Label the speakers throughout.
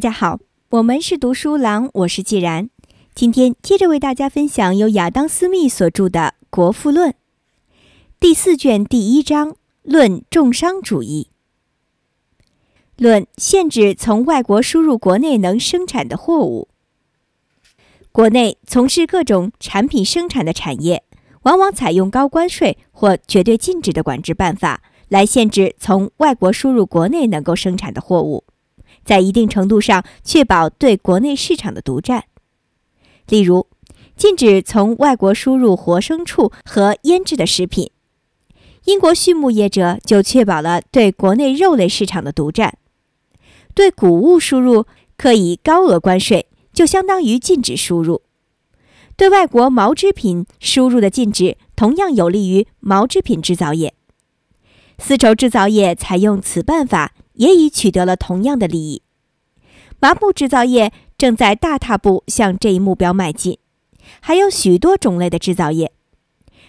Speaker 1: 大家好，我们是读书郎，我是既然。今天接着为大家分享由亚当·斯密所著的《国富论》第四卷第一章：论重商主义，论限制从外国输入国内能生产的货物。国内从事各种产品生产的产业，往往采用高关税或绝对禁止的管制办法来限制从外国输入国内能够生产的货物。在一定程度上确保对国内市场的独占，例如禁止从外国输入活牲畜和腌制的食品。英国畜牧业者就确保了对国内肉类市场的独占。对谷物输入可以高额关税，就相当于禁止输入。对外国毛织品输入的禁止同样有利于毛织品制造业。丝绸制造业采用此办法。也已取得了同样的利益。麻布制造业正在大踏步向这一目标迈进，还有许多种类的制造业，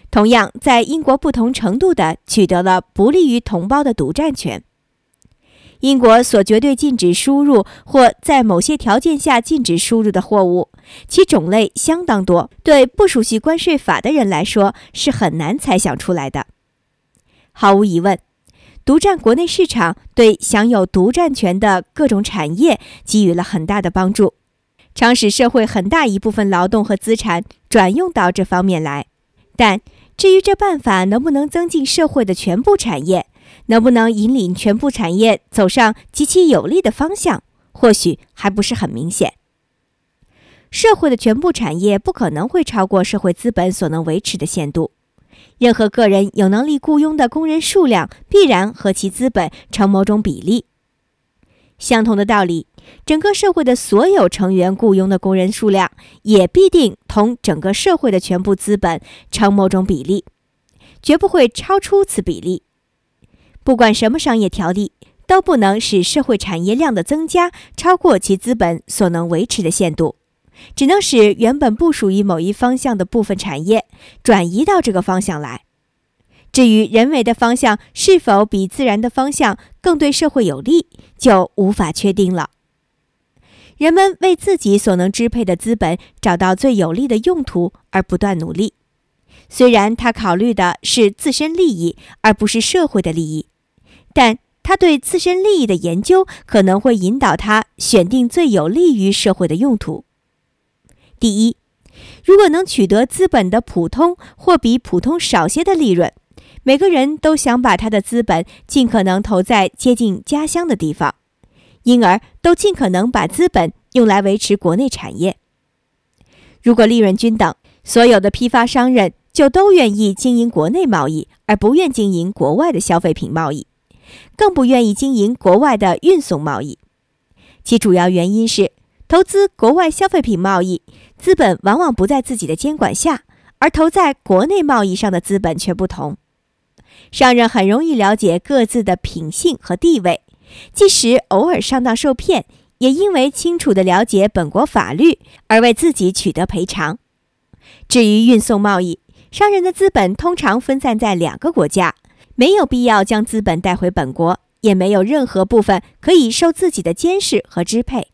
Speaker 1: 同样在英国不同程度地取得了不利于同胞的独占权。英国所绝对禁止输入或在某些条件下禁止输入的货物，其种类相当多，对不熟悉关税法的人来说是很难猜想出来的。毫无疑问。独占国内市场，对享有独占权的各种产业给予了很大的帮助，常使社会很大一部分劳动和资产转用到这方面来。但至于这办法能不能增进社会的全部产业，能不能引领全部产业走上极其有利的方向，或许还不是很明显。社会的全部产业不可能会超过社会资本所能维持的限度。任何个人有能力雇佣的工人数量必然和其资本成某种比例。相同的道理，整个社会的所有成员雇佣的工人数量也必定同整个社会的全部资本成某种比例，绝不会超出此比例。不管什么商业条例，都不能使社会产业量的增加超过其资本所能维持的限度。只能使原本不属于某一方向的部分产业转移到这个方向来。至于人为的方向是否比自然的方向更对社会有利，就无法确定了。人们为自己所能支配的资本找到最有利的用途而不断努力，虽然他考虑的是自身利益而不是社会的利益，但他对自身利益的研究可能会引导他选定最有利于社会的用途。第一，如果能取得资本的普通或比普通少些的利润，每个人都想把他的资本尽可能投在接近家乡的地方，因而都尽可能把资本用来维持国内产业。如果利润均等，所有的批发商人就都愿意经营国内贸易，而不愿经营国外的消费品贸易，更不愿意经营国外的运送贸易。其主要原因是。投资国外消费品贸易，资本往往不在自己的监管下，而投在国内贸易上的资本却不同。商人很容易了解各自的品性和地位，即使偶尔上当受骗，也因为清楚地了解本国法律而为自己取得赔偿。至于运送贸易，商人的资本通常分散在两个国家，没有必要将资本带回本国，也没有任何部分可以受自己的监视和支配。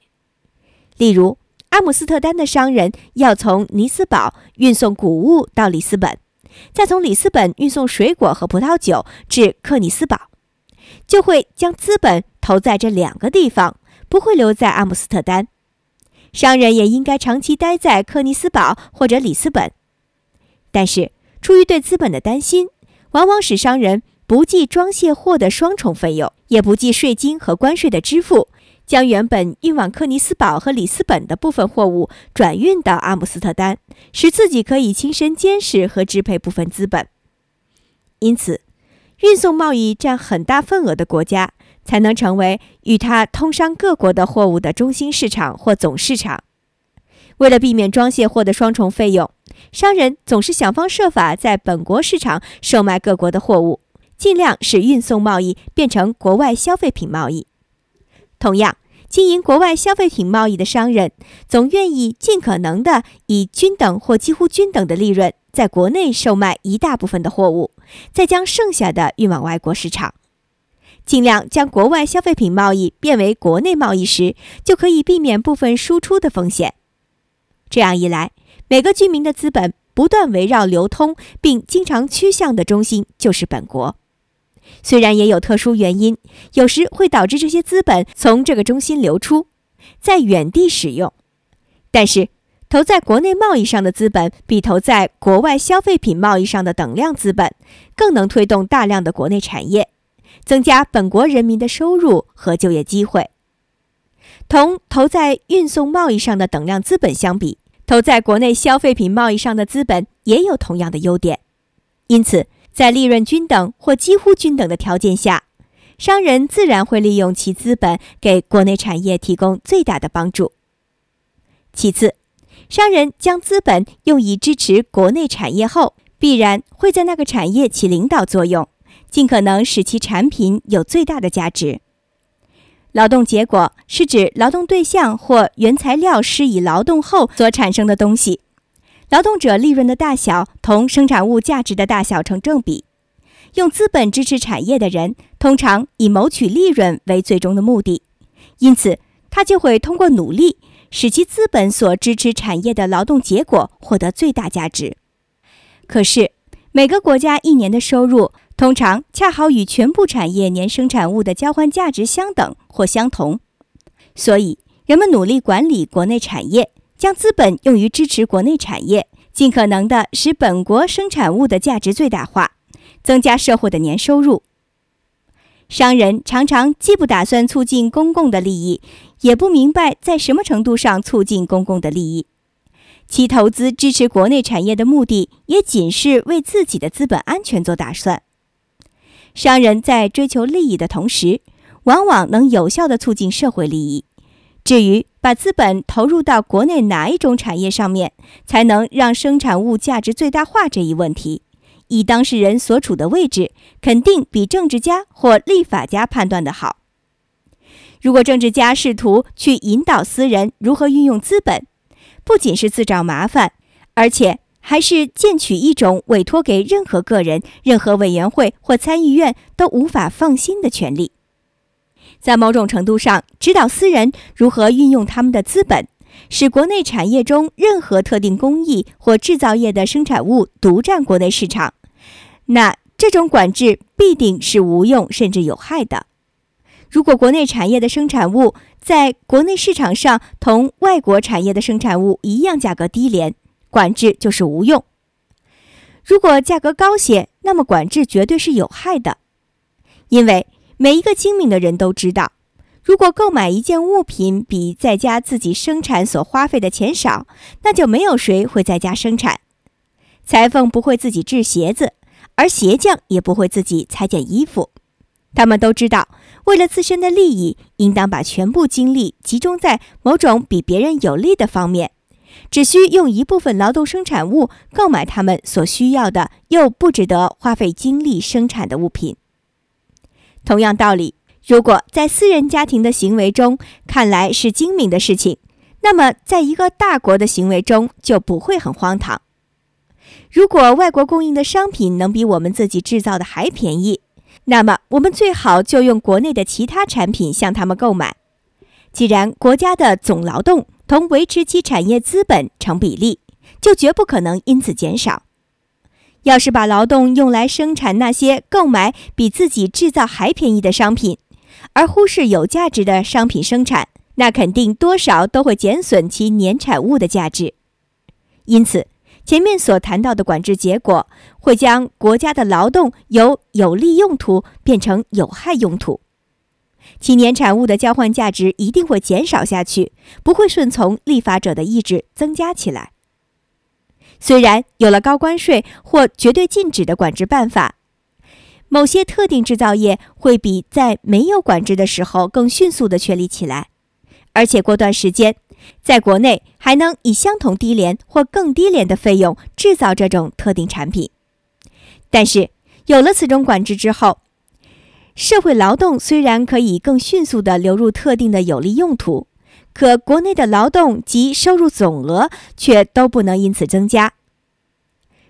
Speaker 1: 例如，阿姆斯特丹的商人要从尼斯堡运送谷物到里斯本，再从里斯本运送水果和葡萄酒至克尼斯堡，就会将资本投在这两个地方，不会留在阿姆斯特丹。商人也应该长期待在克尼斯堡或者里斯本，但是出于对资本的担心，往往使商人不计装卸货的双重费用，也不计税金和关税的支付。将原本运往克尼斯堡和里斯本的部分货物转运到阿姆斯特丹，使自己可以亲身监视和支配部分资本。因此，运送贸易占很大份额的国家才能成为与它通商各国的货物的中心市场或总市场。为了避免装卸货的双重费用，商人总是想方设法在本国市场售卖各国的货物，尽量使运送贸易变成国外消费品贸易。同样，经营国外消费品贸易的商人总愿意尽可能的以均等或几乎均等的利润，在国内售卖一大部分的货物，再将剩下的运往外国市场。尽量将国外消费品贸易变为国内贸易时，就可以避免部分输出的风险。这样一来，每个居民的资本不断围绕流通并经常趋向的中心就是本国。虽然也有特殊原因，有时会导致这些资本从这个中心流出，在原地使用，但是投在国内贸易上的资本比投在国外消费品贸易上的等量资本更能推动大量的国内产业，增加本国人民的收入和就业机会。同投在运送贸易上的等量资本相比，投在国内消费品贸易上的资本也有同样的优点，因此。在利润均等或几乎均等的条件下，商人自然会利用其资本给国内产业提供最大的帮助。其次，商人将资本用以支持国内产业后，必然会在那个产业起领导作用，尽可能使其产品有最大的价值。劳动结果是指劳动对象或原材料施以劳动后所产生的东西。劳动者利润的大小同生产物价值的大小成正比。用资本支持产业的人，通常以谋取利润为最终的目的，因此他就会通过努力使其资本所支持产业的劳动结果获得最大价值。可是，每个国家一年的收入通常恰好与全部产业年生产物的交换价值相等或相同，所以人们努力管理国内产业。将资本用于支持国内产业，尽可能的使本国生产物的价值最大化，增加社会的年收入。商人常常既不打算促进公共的利益，也不明白在什么程度上促进公共的利益。其投资支持国内产业的目的，也仅是为自己的资本安全做打算。商人在追求利益的同时，往往能有效的促进社会利益。至于把资本投入到国内哪一种产业上面，才能让生产物价值最大化这一问题，以当事人所处的位置，肯定比政治家或立法家判断的好。如果政治家试图去引导私人如何运用资本，不仅是自找麻烦，而且还是建取一种委托给任何个人、任何委员会或参议院都无法放心的权利。在某种程度上，指导私人如何运用他们的资本，使国内产业中任何特定工艺或制造业的生产物独占国内市场，那这种管制必定是无用甚至有害的。如果国内产业的生产物在国内市场上同外国产业的生产物一样价格低廉，管制就是无用；如果价格高些，那么管制绝对是有害的，因为。每一个精明的人都知道，如果购买一件物品比在家自己生产所花费的钱少，那就没有谁会在家生产。裁缝不会自己制鞋子，而鞋匠也不会自己裁剪衣服。他们都知道，为了自身的利益，应当把全部精力集中在某种比别人有利的方面，只需用一部分劳动生产物购买他们所需要的又不值得花费精力生产的物品。同样道理，如果在私人家庭的行为中看来是精明的事情，那么在一个大国的行为中就不会很荒唐。如果外国供应的商品能比我们自己制造的还便宜，那么我们最好就用国内的其他产品向他们购买。既然国家的总劳动同维持其产业资本成比例，就绝不可能因此减少。要是把劳动用来生产那些购买比自己制造还便宜的商品，而忽视有价值的商品生产，那肯定多少都会减损其年产物的价值。因此，前面所谈到的管制结果会将国家的劳动由有利用途变成有害用途，其年产物的交换价值一定会减少下去，不会顺从立法者的意志增加起来。虽然有了高关税或绝对禁止的管制办法，某些特定制造业会比在没有管制的时候更迅速地确立起来，而且过段时间，在国内还能以相同低廉或更低廉的费用制造这种特定产品。但是，有了此种管制之后，社会劳动虽然可以更迅速地流入特定的有利用途。可国内的劳动及收入总额却都不能因此增加。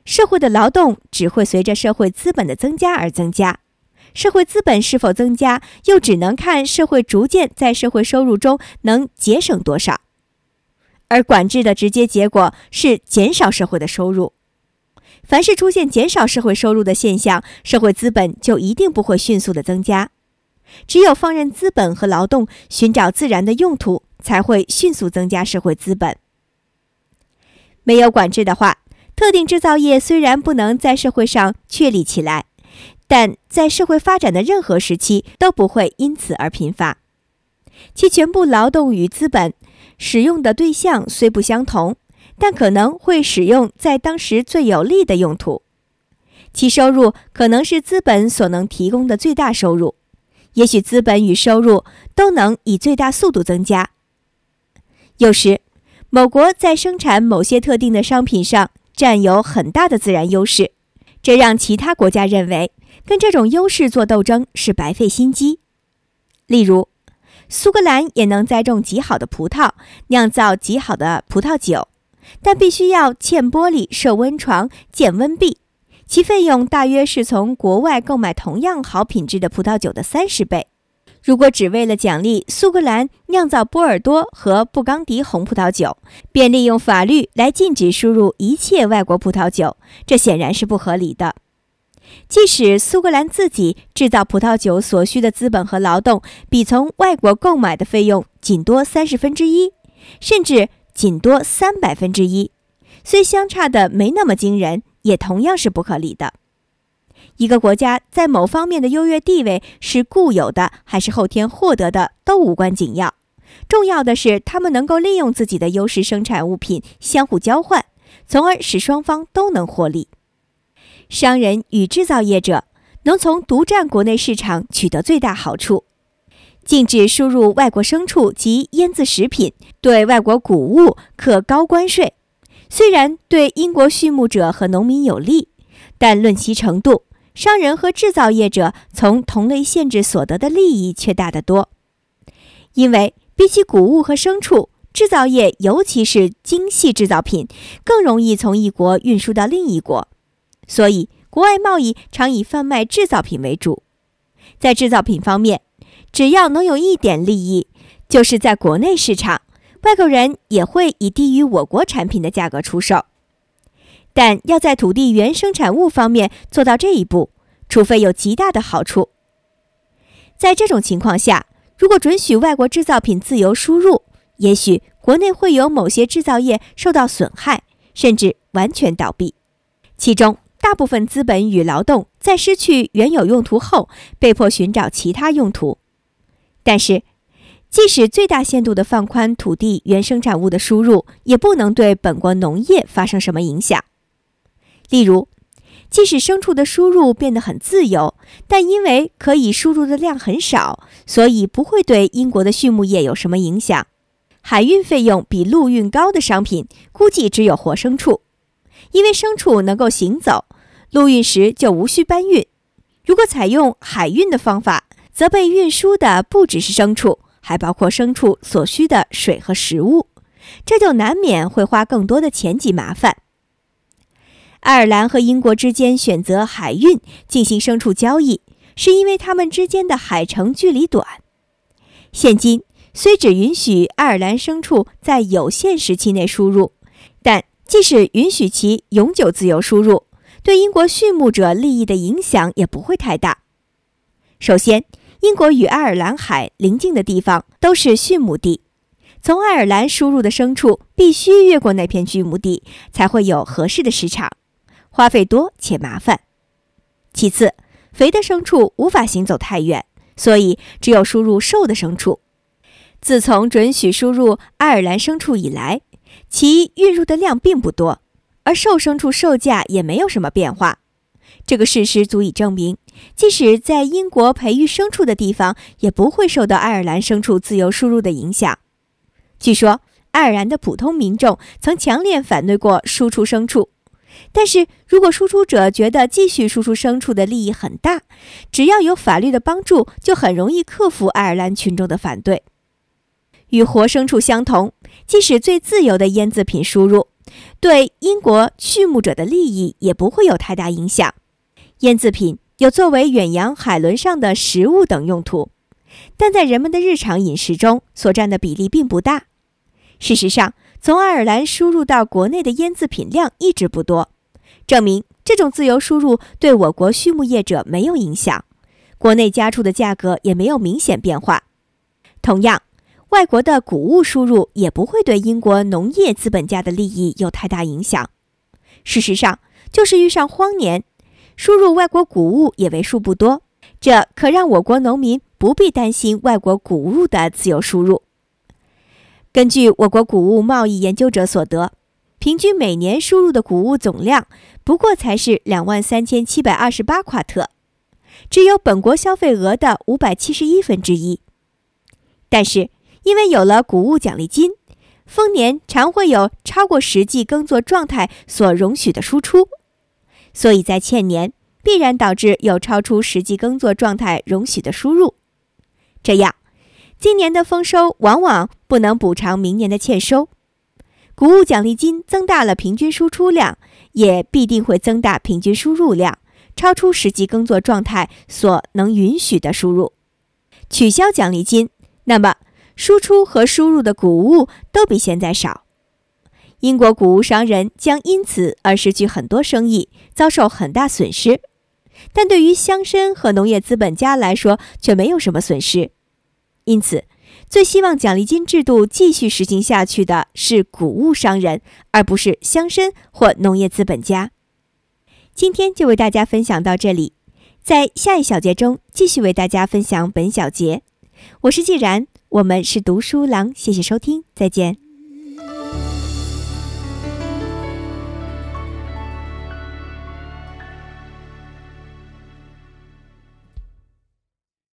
Speaker 1: 社会的劳动只会随着社会资本的增加而增加，社会资本是否增加，又只能看社会逐渐在社会收入中能节省多少。而管制的直接结果是减少社会的收入。凡是出现减少社会收入的现象，社会资本就一定不会迅速的增加。只有放任资本和劳动寻找自然的用途，才会迅速增加社会资本。没有管制的话，特定制造业虽然不能在社会上确立起来，但在社会发展的任何时期都不会因此而贫乏。其全部劳动与资本使用的对象虽不相同，但可能会使用在当时最有利的用途。其收入可能是资本所能提供的最大收入。也许资本与收入都能以最大速度增加。有时，某国在生产某些特定的商品上占有很大的自然优势，这让其他国家认为跟这种优势做斗争是白费心机。例如，苏格兰也能栽种极好的葡萄，酿造极好的葡萄酒，但必须要嵌玻璃、设温床、建温壁。其费用大约是从国外购买同样好品质的葡萄酒的三十倍。如果只为了奖励苏格兰酿造波尔多和布冈迪红葡萄酒，便利用法律来禁止输入一切外国葡萄酒，这显然是不合理的。即使苏格兰自己制造葡萄酒所需的资本和劳动比从外国购买的费用仅多三十分之一，甚至仅多三百分之一，虽相差的没那么惊人。也同样是不合理的。一个国家在某方面的优越地位是固有的还是后天获得的，都无关紧要。重要的是，他们能够利用自己的优势生产物品相互交换，从而使双方都能获利。商人与制造业者能从独占国内市场取得最大好处。禁止输入外国牲畜及腌制食品，对外国谷物课高关税。虽然对英国畜牧者和农民有利，但论其程度，商人和制造业者从同类限制所得的利益却大得多。因为比起谷物和牲畜，制造业尤其是精细制造品更容易从一国运输到另一国，所以国外贸易常以贩卖制造品为主。在制造品方面，只要能有一点利益，就是在国内市场。外国人也会以低于我国产品的价格出售，但要在土地原生产物方面做到这一步，除非有极大的好处。在这种情况下，如果准许外国制造品自由输入，也许国内会有某些制造业受到损害，甚至完全倒闭。其中大部分资本与劳动在失去原有用途后，被迫寻找其他用途，但是。即使最大限度地放宽土地原生产物的输入，也不能对本国农业发生什么影响。例如，即使牲畜的输入变得很自由，但因为可以输入的量很少，所以不会对英国的畜牧业有什么影响。海运费用比陆运高的商品，估计只有活牲畜，因为牲畜能够行走，陆运时就无需搬运。如果采用海运的方法，则被运输的不只是牲畜。还包括牲畜所需的水和食物，这就难免会花更多的钱及麻烦。爱尔兰和英国之间选择海运进行牲畜交易，是因为他们之间的海程距离短。现今虽只允许爱尔兰牲畜在有限时期内输入，但即使允许其永久自由输入，对英国畜牧者利益的影响也不会太大。首先，英国与爱尔兰海邻近的地方都是畜牧地，从爱尔兰输入的牲畜必须越过那片畜牧地，才会有合适的市场，花费多且麻烦。其次，肥的牲畜无法行走太远，所以只有输入瘦的牲畜。自从准许输入爱尔兰牲畜以来，其运入的量并不多，而瘦牲畜售价也没有什么变化。这个事实足以证明，即使在英国培育牲畜的地方，也不会受到爱尔兰牲畜自由输入的影响。据说，爱尔兰的普通民众曾强烈反对过输出牲畜，但是如果输出者觉得继续输出牲畜的利益很大，只要有法律的帮助，就很容易克服爱尔兰群众的反对。与活牲畜相同，即使最自由的腌制品输入，对英国畜牧者的利益也不会有太大影响。腌制品有作为远洋海轮上的食物等用途，但在人们的日常饮食中所占的比例并不大。事实上，从爱尔兰输入到国内的腌制品量一直不多，证明这种自由输入对我国畜牧业者没有影响，国内家畜的价格也没有明显变化。同样，外国的谷物输入也不会对英国农业资本家的利益有太大影响。事实上，就是遇上荒年，输入外国谷物也为数不多，这可让我国农民不必担心外国谷物的自由输入。根据我国谷物贸易研究者所得，平均每年输入的谷物总量不过才是两万三千七百二十八夸特，只有本国消费额的五百七十一分之一。但是，因为有了谷物奖励金，丰年常会有超过实际耕作状态所容许的输出，所以在欠年必然导致有超出实际耕作状态容许的输入。这样，今年的丰收往往不能补偿明年的欠收。谷物奖励金增大了平均输出量，也必定会增大平均输入量，超出实际耕作状态所能允许的输入。取消奖励金。那么，输出和输入的谷物都比现在少，英国谷物商人将因此而失去很多生意，遭受很大损失。但对于乡绅和农业资本家来说，却没有什么损失。因此，最希望奖励金制度继续实行下去的是谷物商人，而不是乡绅或农业资本家。今天就为大家分享到这里，在下一小节中继续为大家分享本小节。我是既然，我们是读书郎，谢谢收听，再见。